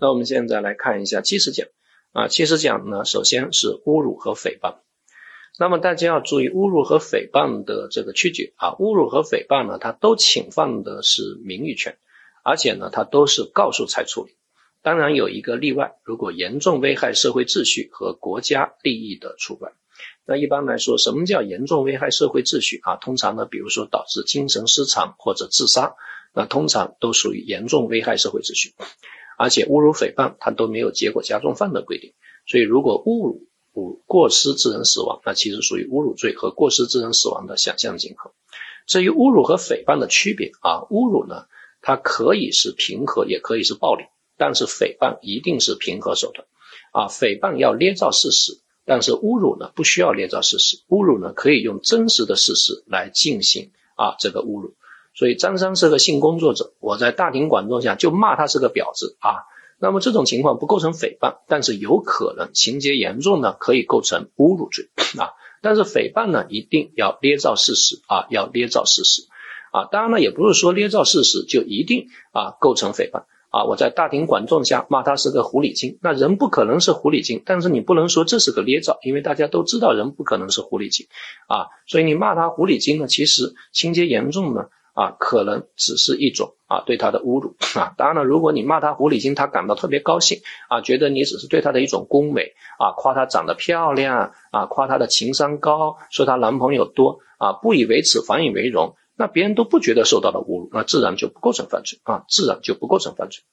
那我们现在来看一下七十讲啊，七十讲呢，首先是侮辱和诽谤。那么大家要注意侮辱和诽谤的这个区别啊，侮辱和诽谤呢，它都侵犯的是名誉权，而且呢，它都是告诉才处理。当然有一个例外，如果严重危害社会秩序和国家利益的除外。那一般来说，什么叫严重危害社会秩序啊？通常呢，比如说导致精神失常或者自杀，那通常都属于严重危害社会秩序。而且侮辱诽谤它都没有结果加重犯的规定，所以如果侮辱过失致人死亡，那其实属于侮辱罪和过失致人死亡的想象竞合。至于侮辱和诽谤的区别啊，侮辱呢，它可以是平和，也可以是暴力，但是诽谤一定是平和手段啊。诽谤要捏造事实，但是侮辱呢不需要捏造事实，侮辱呢可以用真实的事实来进行啊这个侮辱。所以张三是个性工作者，我在大庭广众下就骂他是个婊子啊。那么这种情况不构成诽谤，但是有可能情节严重呢，可以构成侮辱罪啊。但是诽谤呢，一定要捏造事实啊，要捏造事实啊。当然了，也不是说捏造事实就一定啊构成诽谤啊。我在大庭广众下骂他是个狐狸精，那人不可能是狐狸精，但是你不能说这是个捏造，因为大家都知道人不可能是狐狸精啊。所以你骂他狐狸精呢，其实情节严重呢。啊，可能只是一种啊对他的侮辱啊。当然了，如果你骂他狐狸精，他感到特别高兴啊，觉得你只是对他的一种恭维啊，夸他长得漂亮啊，夸他的情商高，说她男朋友多啊，不以为耻反以为荣，那别人都不觉得受到了侮辱，那自然就不构成犯罪啊，自然就不构成犯罪。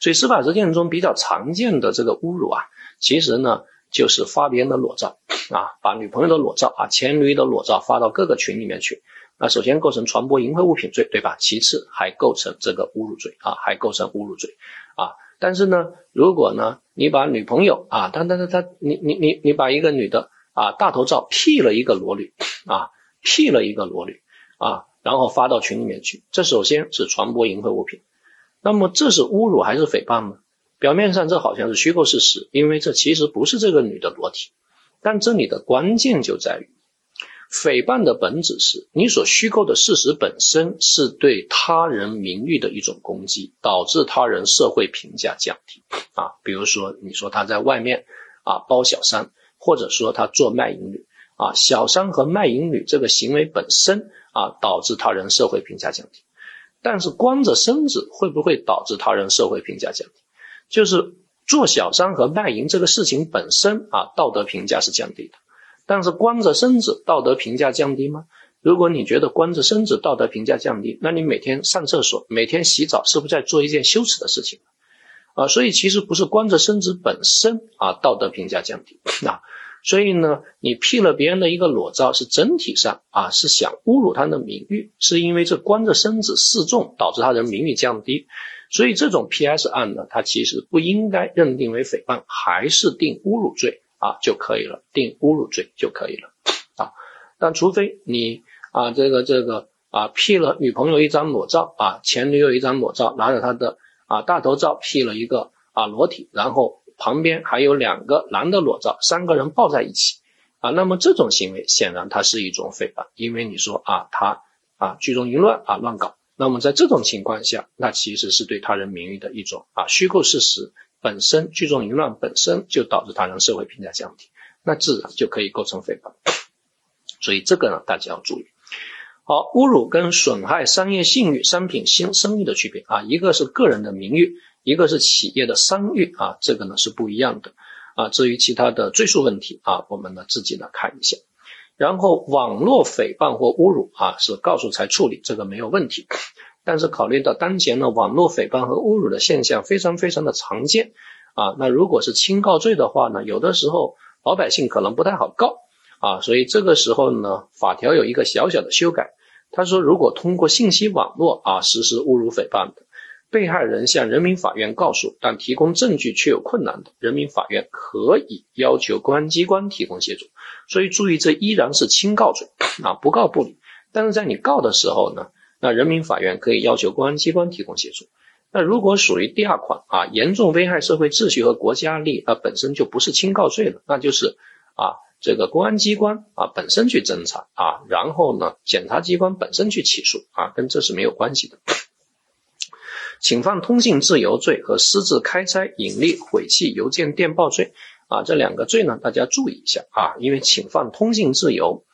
所以司法实践中比较常见的这个侮辱啊，其实呢就是发别人的裸照啊，把女朋友的裸照啊，前女友的裸照发到各个群里面去。那首先构成传播淫秽物品罪，对吧？其次还构成这个侮辱罪啊，还构成侮辱罪啊。但是呢，如果呢，你把女朋友啊，他他他他，你你你你把一个女的啊大头照 P 了一个裸女啊，P 了一个裸女啊，然后发到群里面去，这首先是传播淫秽物品。那么这是侮辱还是诽谤呢？表面上这好像是虚构事实，因为这其实不是这个女的裸体，但这里的关键就在于。诽谤的本质是你所虚构的事实本身是对他人名誉的一种攻击，导致他人社会评价降低啊。比如说，你说他在外面啊包小三，或者说他做卖淫女啊，小三和卖淫女这个行为本身啊导致他人社会评价降低。但是光着身子会不会导致他人社会评价降低？就是做小三和卖淫这个事情本身啊道德评价是降低的。但是光着身子道德评价降低吗？如果你觉得光着身子道德评价降低，那你每天上厕所、每天洗澡，是不是在做一件羞耻的事情啊？所以其实不是光着身子本身啊道德评价降低 啊。所以呢，你 P 了别人的一个裸照，是整体上啊是想侮辱他的名誉，是因为这光着身子示众导致他人名誉降低。所以这种 PS 案呢，它其实不应该认定为诽谤，还是定侮辱罪。啊就可以了，定侮辱罪就可以了啊。但除非你啊这个这个啊 P 了女朋友一张裸照啊，前女友一张裸照，拿着他的啊大头照 P 了一个啊裸体，然后旁边还有两个男的裸照，三个人抱在一起啊，那么这种行为显然它是一种诽谤，因为你说啊他啊聚众淫乱啊乱搞，那么在这种情况下，那其实是对他人名誉的一种啊虚构事实。本身聚众淫乱本身就导致他人社会评价降低，那自然就可以构成诽谤。所以这个呢，大家要注意。好，侮辱跟损害商业信誉、商品新声誉的区别啊，一个是个人的名誉，一个是企业的商誉啊，这个呢是不一样的啊。至于其他的追诉问题啊，我们呢自己呢看一下。然后网络诽谤或侮辱啊，是告诉才处理，这个没有问题。但是考虑到当前呢网络诽谤和侮辱的现象非常非常的常见啊，那如果是轻告罪的话呢，有的时候老百姓可能不太好告啊，所以这个时候呢，法条有一个小小的修改，他说如果通过信息网络啊实施侮辱诽谤的，被害人向人民法院告诉，但提供证据却有困难的，人民法院可以要求公安机关提供协助。所以注意，这依然是轻告罪啊，不告不理。但是在你告的时候呢？那人民法院可以要求公安机关提供协助。那如果属于第二款啊，严重危害社会秩序和国家利益，啊，本身就不是轻告罪了，那就是啊，这个公安机关啊本身去侦查啊，然后呢，检察机关本身去起诉啊，跟这是没有关系的。侵犯通信自由罪和私自开拆、隐匿、毁弃邮件电报罪啊，这两个罪呢，大家注意一下啊，因为侵犯通信自由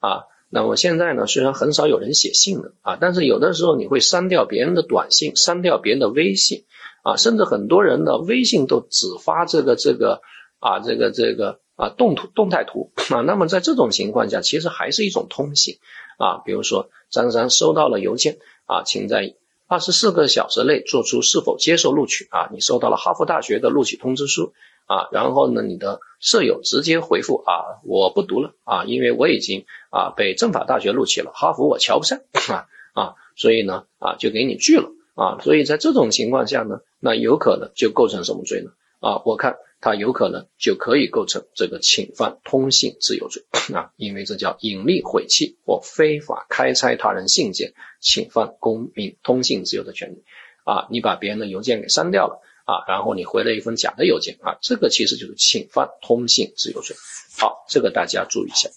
啊，那么现在呢，虽然很少有人写信了啊，但是有的时候你会删掉别人的短信，删掉别人的微信啊，甚至很多人的微信都只发这个这个啊，这个这个啊动图动态图啊，那么在这种情况下，其实还是一种通信啊，比如说张三收到了邮件啊，请在。二十四个小时内做出是否接受录取啊？你收到了哈佛大学的录取通知书啊，然后呢，你的舍友直接回复啊，我不读了啊，因为我已经啊被政法大学录取了，哈佛我瞧不上啊啊，所以呢啊就给你拒了啊，所以在这种情况下呢，那有可能就构成什么罪呢？啊，我看。他有可能就可以构成这个侵犯通信自由罪 啊，因为这叫隐匿、毁弃或非法开拆他人信件，侵犯公民通信自由的权利啊。你把别人的邮件给删掉了啊，然后你回了一封假的邮件啊，这个其实就是侵犯通信自由罪。好，这个大家注意一下。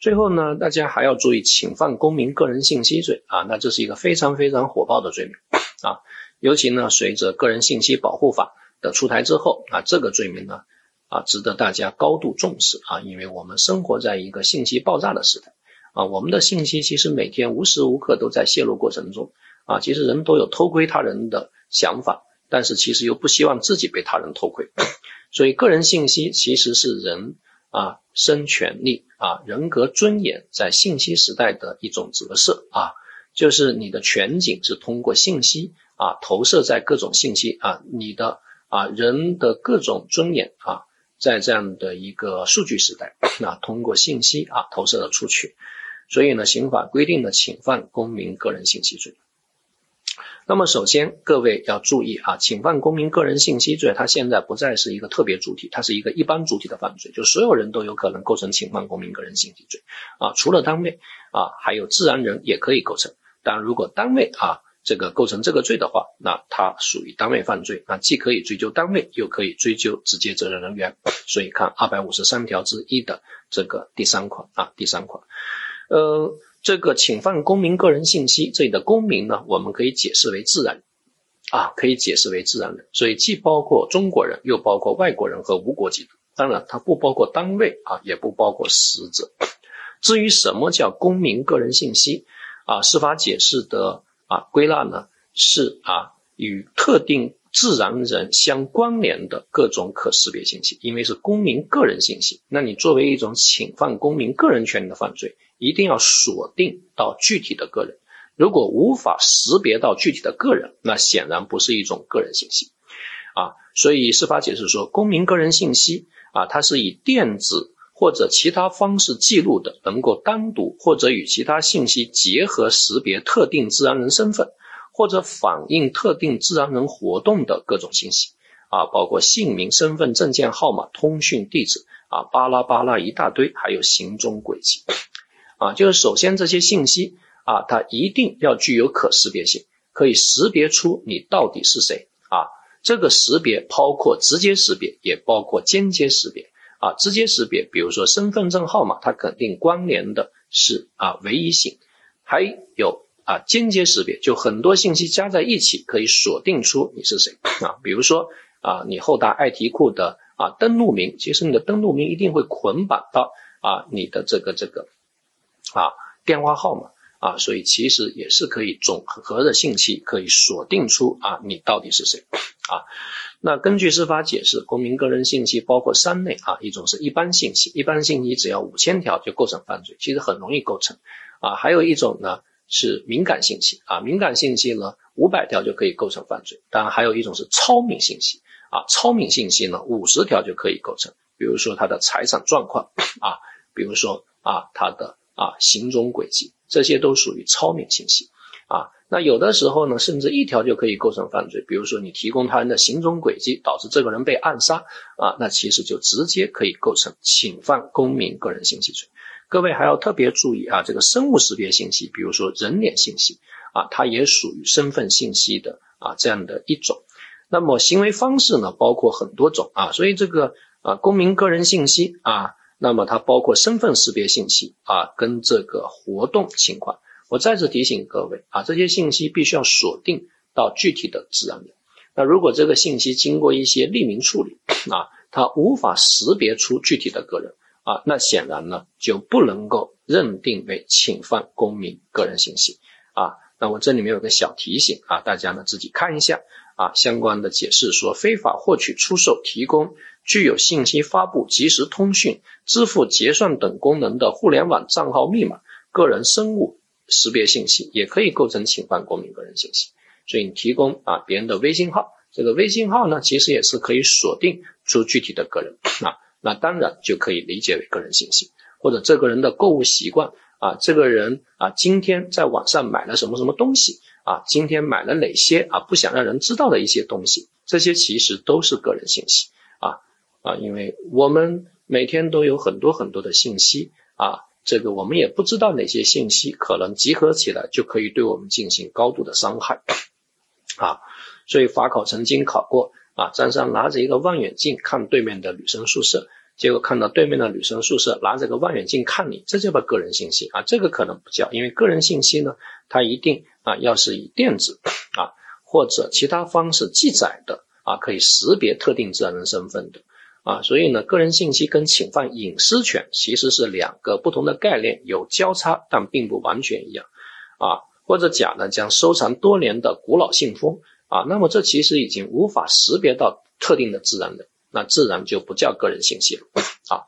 最后呢，大家还要注意侵犯公民个人信息罪啊，那这是一个非常非常火爆的罪名啊，尤其呢，随着个人信息保护法。的出台之后啊，这个罪名呢啊，值得大家高度重视啊，因为我们生活在一个信息爆炸的时代啊，我们的信息其实每天无时无刻都在泄露过程中啊，其实人都有偷窥他人的想法，但是其实又不希望自己被他人偷窥，所以个人信息其实是人啊生权利啊人格尊严在信息时代的一种折射啊，就是你的全景是通过信息啊投射在各种信息啊你的。啊，人的各种尊严啊，在这样的一个数据时代，啊，通过信息啊投射了出去，所以呢，刑法规定的侵犯公民个人信息罪。那么，首先各位要注意啊，侵犯公民个人信息罪，它现在不再是一个特别主体，它是一个一般主体的犯罪，就所有人都有可能构成侵犯公民个人信息罪啊，除了单位啊，还有自然人也可以构成。但如果单位啊。这个构成这个罪的话，那它属于单位犯罪，那既可以追究单位，又可以追究直接责任人员。所以看二百五十三条之一的这个第三款啊，第三款，呃，这个侵犯公民个人信息，这里的公民呢，我们可以解释为自然人啊，可以解释为自然人，所以既包括中国人，又包括外国人和无国籍的，当然它不包括单位啊，也不包括死者。至于什么叫公民个人信息啊，司法解释的。啊，归纳呢是啊与特定自然人相关联的各种可识别信息，因为是公民个人信息，那你作为一种侵犯公民个人权利的犯罪，一定要锁定到具体的个人。如果无法识别到具体的个人，那显然不是一种个人信息啊。所以司法解释说，公民个人信息啊，它是以电子。或者其他方式记录的，能够单独或者与其他信息结合识别特定自然人身份，或者反映特定自然人活动的各种信息啊，包括姓名、身份证件号码、通讯地址啊，巴拉巴拉一大堆，还有行踪轨迹啊，就是首先这些信息啊，它一定要具有可识别性，可以识别出你到底是谁啊。这个识别包括直接识别，也包括间接识别。啊，直接识别，比如说身份证号码，它肯定关联的是啊唯一性，还有啊间接识别，就很多信息加在一起可以锁定出你是谁啊，比如说啊你后台爱题库的啊登录名，其实你的登录名一定会捆绑到啊你的这个这个啊电话号码啊，所以其实也是可以总和的信息可以锁定出啊你到底是谁啊。那根据司法解释，公民个人信息包括三类啊，一种是一般信息，一般信息只要五千条就构成犯罪，其实很容易构成啊。还有一种呢是敏感信息啊，敏感信息呢五百条就可以构成犯罪。当然还有一种是超敏信息啊，超敏信息呢五十条就可以构成，比如说他的财产状况啊，比如说啊他的啊行踪轨迹，这些都属于超敏信息啊。那有的时候呢，甚至一条就可以构成犯罪。比如说，你提供他人的行踪轨迹，导致这个人被暗杀啊，那其实就直接可以构成侵犯公民个人信息罪。各位还要特别注意啊，这个生物识别信息，比如说人脸信息啊，它也属于身份信息的啊这样的一种。那么行为方式呢，包括很多种啊，所以这个啊公民个人信息啊，那么它包括身份识别信息啊，跟这个活动情况。我再次提醒各位啊，这些信息必须要锁定到具体的自然人。那如果这个信息经过一些匿名处理啊，它无法识别出具体的个人啊，那显然呢就不能够认定为侵犯公民个人信息啊。那我这里面有个小提醒啊，大家呢自己看一下啊，相关的解释说，非法获取、出售、提供具有信息发布、即时通讯、支付、结算等功能的互联网账号密码、个人生物识别信息，也可以构成侵犯公民个人信息。所以你提供啊别人的微信号，这个微信号呢，其实也是可以锁定出具体的个人啊，那当然就可以理解为个人信息，或者这个人的购物习惯啊，这个人啊今天在网上买了什么什么东西啊，今天买了哪些啊不想让人知道的一些东西，这些其实都是个人信息啊啊，因为我们每天都有很多很多的信息啊，这个我们也不知道哪些信息可能集合起来就可以对我们进行高度的伤害。啊，所以法考曾经考过啊，张三拿着一个望远镜看对面的女生宿舍，结果看到对面的女生宿舍拿着个望远镜看你，这叫不个人信息啊？这个可能不叫，因为个人信息呢，它一定啊要是以电子啊或者其他方式记载的啊，可以识别特定自然人身份的啊，所以呢，个人信息跟侵犯隐私权其实是两个不同的概念，有交叉，但并不完全一样啊。或者甲呢将收藏多年的古老信封啊，那么这其实已经无法识别到特定的自然人，那自然就不叫个人信息了啊。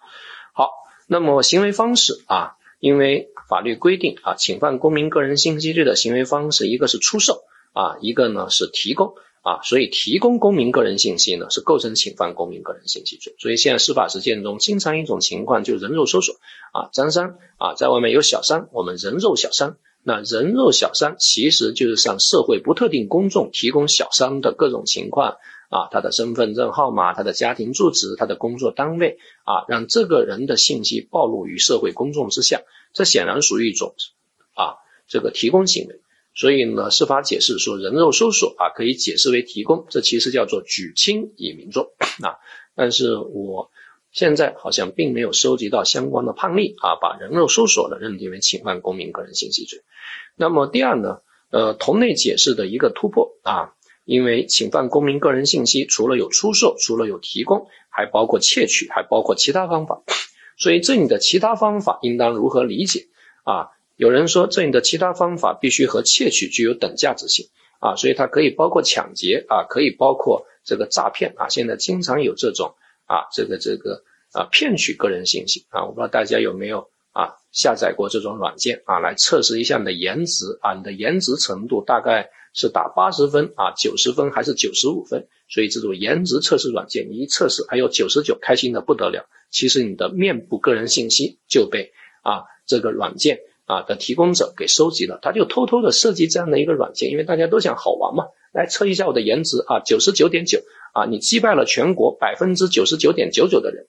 好，那么行为方式啊，因为法律规定啊，侵犯公民个人信息罪的行为方式，一个是出售啊，一个呢是提供啊，所以提供公民个人信息呢是构成侵犯公民个人信息罪。所以现在司法实践中经常一种情况就人肉搜索啊，张三啊在外面有小三，我们人肉小三。那人肉小三其实就是向社会不特定公众提供小三的各种情况啊，他的身份证号码、他的家庭住址、他的工作单位啊，让这个人的信息暴露于社会公众之下，这显然属于一种啊这个提供行为。所以呢，司法解释说人肉搜索啊可以解释为提供，这其实叫做举轻以民重 啊。但是我。现在好像并没有收集到相关的判例啊，把人肉搜索呢认定为侵犯公民个人信息罪。那么第二呢，呃，同类解释的一个突破啊，因为侵犯公民个人信息除了有出售，除了有提供，还包括窃取，还包括其他方法。所以这里的其他方法应当如何理解啊？有人说这里的其他方法必须和窃取具有等价值性啊，所以它可以包括抢劫啊，可以包括这个诈骗啊。现在经常有这种。啊，这个这个啊，骗取个人信息啊，我不知道大家有没有啊下载过这种软件啊，来测试一下你的颜值啊，你的颜值程度大概是打八十分啊，九十分还是九十五分？所以这种颜值测试软件，你一测试还有九十九，开心的不得了。其实你的面部个人信息就被啊这个软件啊的提供者给收集了，他就偷偷的设计这样的一个软件，因为大家都想好玩嘛，来测一下我的颜值啊，九十九点九。啊，你击败了全国百分之九十九点九九的人，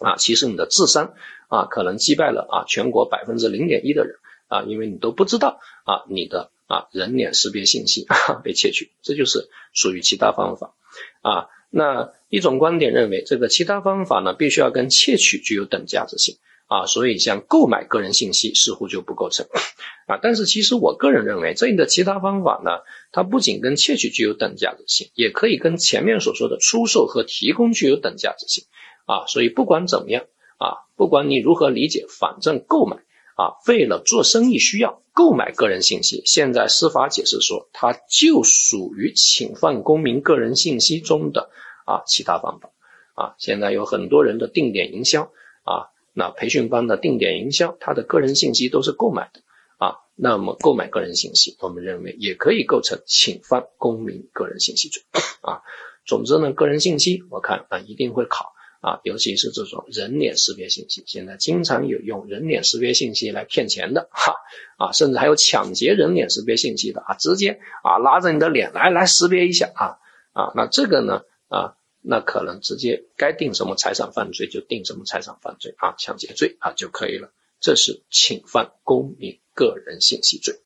啊，其实你的智商啊，可能击败了啊全国百分之零点一的人啊，因为你都不知道啊你的啊人脸识别信息被窃取，这就是属于其他方法啊。那一种观点认为，这个其他方法呢，必须要跟窃取具有等价值性。啊，所以像购买个人信息似乎就不构成 啊。但是其实我个人认为，这里的其他方法呢，它不仅跟窃取具有等价值性，也可以跟前面所说的出售和提供具有等价值性啊。所以不管怎么样啊，不管你如何理解，反正购买啊，为了做生意需要购买个人信息，现在司法解释说，它就属于侵犯公民个人信息中的啊其他方法啊。现在有很多人的定点营销啊。那培训班的定点营销，他的个人信息都是购买的啊。那么购买个人信息，我们认为也可以构成侵犯公民个人信息罪啊。总之呢，个人信息我看啊一定会考啊，尤其是这种人脸识别信息，现在经常有用人脸识别信息来骗钱的哈啊，甚至还有抢劫人脸识别信息的啊，直接啊拉着你的脸来来识别一下啊啊，那这个呢啊。那可能直接该定什么财产犯罪就定什么财产犯罪啊，抢劫罪啊就可以了。这是侵犯公民个人信息罪。